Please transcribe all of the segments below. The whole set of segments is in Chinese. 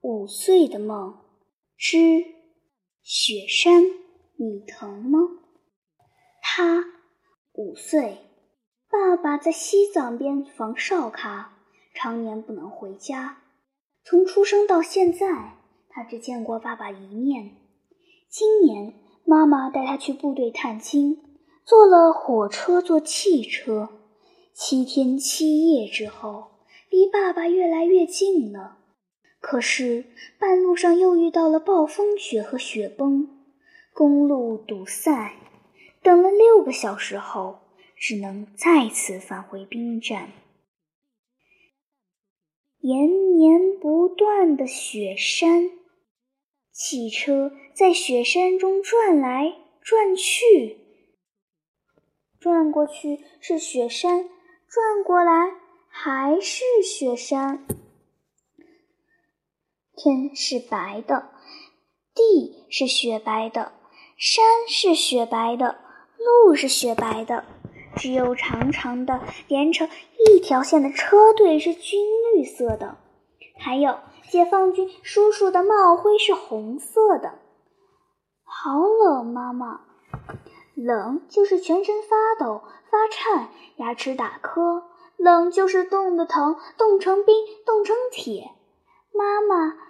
五岁的梦之雪山，你疼吗？他五岁，爸爸在西藏边防哨卡，常年不能回家。从出生到现在，他只见过爸爸一面。今年，妈妈带他去部队探亲，坐了火车，坐汽车，七天七夜之后，离爸爸越来越近了。可是半路上又遇到了暴风雪和雪崩，公路堵塞，等了六个小时后，只能再次返回兵站。延绵不断的雪山，汽车在雪山中转来转去，转过去是雪山，转过来还是雪山。天是白的，地是雪白的，山是雪白的，路是雪白的，只有长长的连成一条线的车队是军绿色的，还有解放军叔叔的帽徽是红色的。好冷，妈妈，冷就是全身发抖、发颤、牙齿打磕；冷就是冻得疼，冻成冰，冻成铁。妈妈。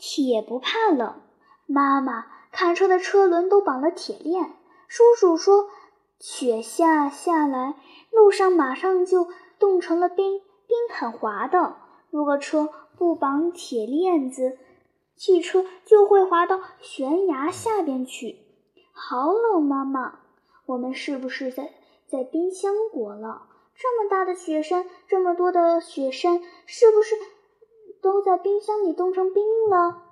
铁不怕冷，妈妈卡车的车轮都绑了铁链。叔叔说，雪下下来，路上马上就冻成了冰，冰很滑的。如果车不绑铁链子，汽车就会滑到悬崖下边去。好冷，妈妈，我们是不是在在冰箱国了？这么大的雪山，这么多的雪山，是不是？都在冰箱里冻成冰了。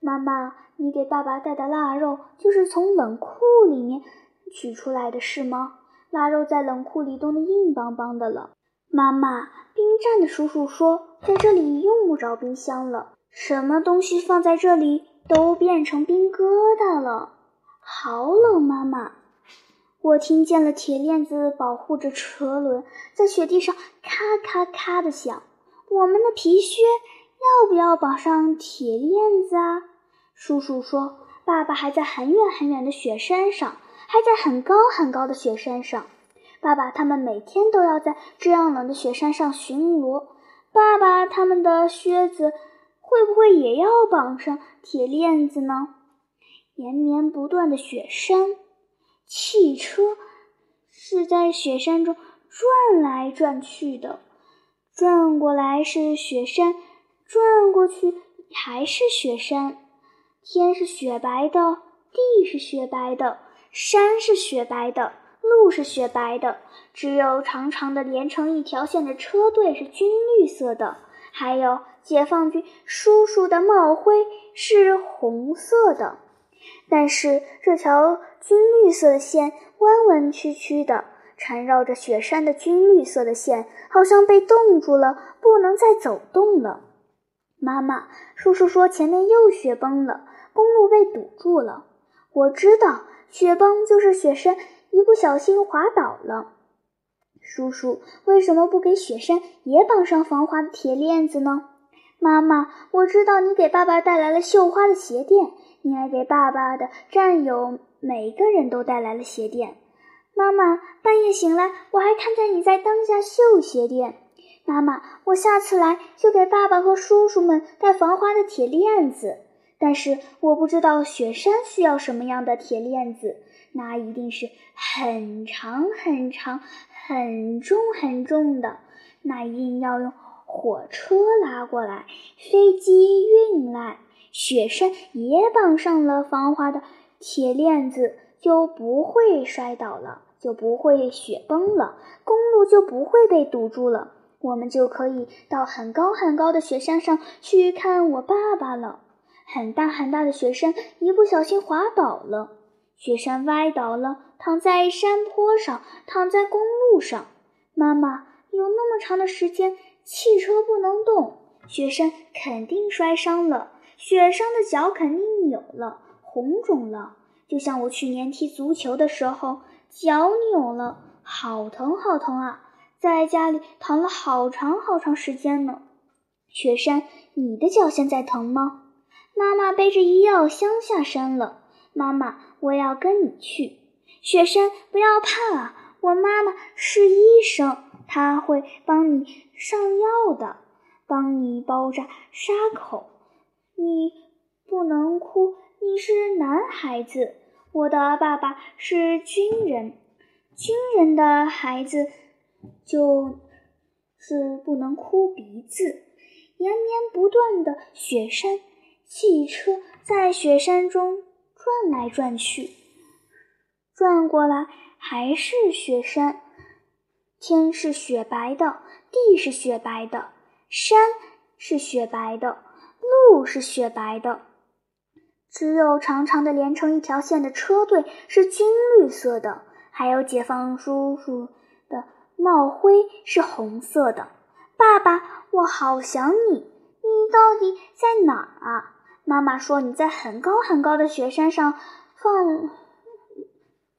妈妈，你给爸爸带的腊肉就是从冷库里面取出来的，是吗？腊肉在冷库里冻得硬邦邦的了。妈妈，冰站的叔叔说，在这里用不着冰箱了，什么东西放在这里都变成冰疙瘩了。好冷，妈妈。我听见了铁链子保护着车轮在雪地上咔咔咔的响。我们的皮靴。要不要绑上铁链子啊？叔叔说：“爸爸还在很远很远的雪山上，还在很高很高的雪山上。爸爸他们每天都要在这样冷的雪山上巡逻。爸爸他们的靴子会不会也要绑上铁链子呢？”延绵不断的雪山，汽车是在雪山中转来转去的，转过来是雪山。转过去还是雪山，天是雪白的，地是雪白的，山是雪白的，路是雪白的，只有长长的连成一条线的车队是军绿色的，还有解放军叔叔的帽徽是红色的。但是这条军绿色的线弯弯曲曲的，缠绕着雪山的军绿色的线好像被冻住了，不能再走动了。妈妈，叔叔说前面又雪崩了，公路被堵住了。我知道，雪崩就是雪山一不小心滑倒了。叔叔为什么不给雪山也绑上防滑的铁链子呢？妈妈，我知道你给爸爸带来了绣花的鞋垫，你还给爸爸的战友每个人都带来了鞋垫。妈妈，半夜醒来，我还看见你在灯下绣鞋垫。妈妈，我下次来就给爸爸和叔叔们带防滑的铁链子。但是我不知道雪山需要什么样的铁链子，那一定是很长很长、很重很重的，那一定要用火车拉过来，飞机运来。雪山也绑上了防滑的铁链子，就不会摔倒了，就不会雪崩了，公路就不会被堵住了。我们就可以到很高很高的雪山上去看我爸爸了。很大很大的雪山一不小心滑倒了，雪山歪倒了，躺在山坡上，躺在公路上。妈妈，有那么长的时间，汽车不能动，雪山肯定摔伤了，雪上的脚肯定扭了，红肿了，就像我去年踢足球的时候，脚扭了，好疼好疼啊！在家里躺了好长好长时间呢。雪山，你的脚现在疼吗？妈妈背着医药箱下山了。妈妈，我要跟你去。雪山，不要怕啊，我妈妈是医生，她会帮你上药的，帮你包扎伤口。你不能哭，你是男孩子。我的爸爸是军人，军人的孩子就是不能哭鼻子。延绵不断的雪山，汽车在雪山中转来转去，转过来还是雪山。天是雪白的，地是雪白的，山是雪白的，路是雪白的。只有长长的连成一条线的车队是军绿色的，还有解放叔叔的帽徽是红色的。爸爸，我好想你，你到底在哪儿啊？妈妈说你在很高很高的雪山上放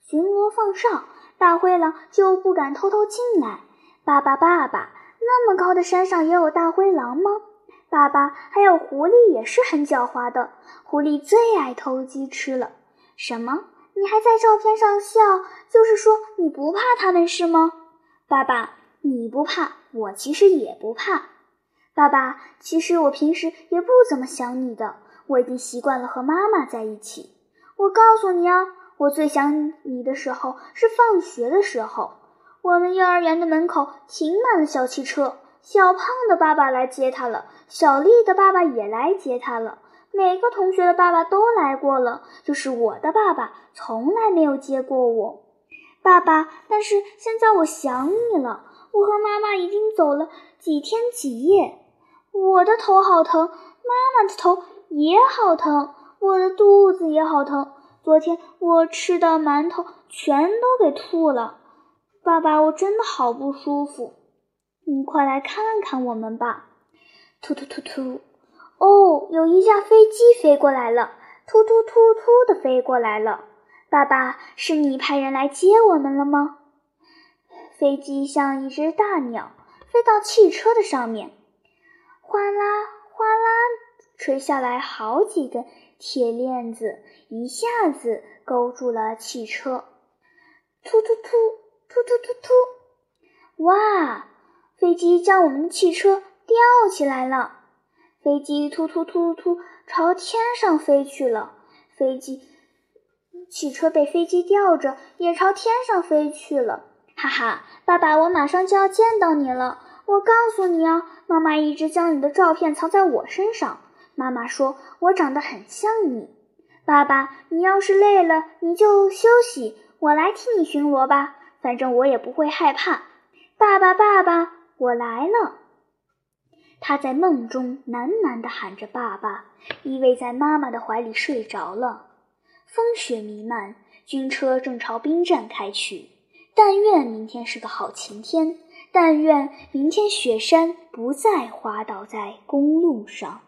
巡逻放哨，大灰狼就不敢偷偷进来。爸爸，爸爸，那么高的山上也有大灰狼吗？爸爸，还有狐狸也是很狡猾的。狐狸最爱偷鸡吃了。什么？你还在照片上笑？就是说你不怕他们是吗？爸爸，你不怕，我其实也不怕。爸爸，其实我平时也不怎么想你的。我已经习惯了和妈妈在一起。我告诉你啊，我最想你的时候是放学的时候。我们幼儿园的门口停满了小汽车。小胖的爸爸来接他了，小丽的爸爸也来接他了，每个同学的爸爸都来过了，就是我的爸爸从来没有接过我。爸爸，但是现在我想你了。我和妈妈已经走了几天几夜，我的头好疼，妈妈的头也好疼，我的肚子也好疼。昨天我吃的馒头全都给吐了。爸爸，我真的好不舒服。你快来看看我们吧！突突突突，哦，有一架飞机飞过来了，突突突突的飞过来了。爸爸，是你派人来接我们了吗？飞机像一只大鸟，飞到汽车的上面，哗啦哗啦，垂下来好几根铁链子，一下子勾住了汽车。突突突突突突突，哇！飞机将我们的汽车吊起来了，飞机突突突突朝天上飞去了。飞机、汽车被飞机吊着，也朝天上飞去了。哈哈，爸爸，我马上就要见到你了。我告诉你啊，妈妈一直将你的照片藏在我身上。妈妈说我长得很像你。爸爸，你要是累了，你就休息，我来替你巡逻吧。反正我也不会害怕。爸爸，爸爸。我来了，他在梦中喃喃地喊着“爸爸”，依偎在妈妈的怀里睡着了。风雪弥漫，军车正朝兵站开去。但愿明天是个好晴天，但愿明天雪山不再滑倒在公路上。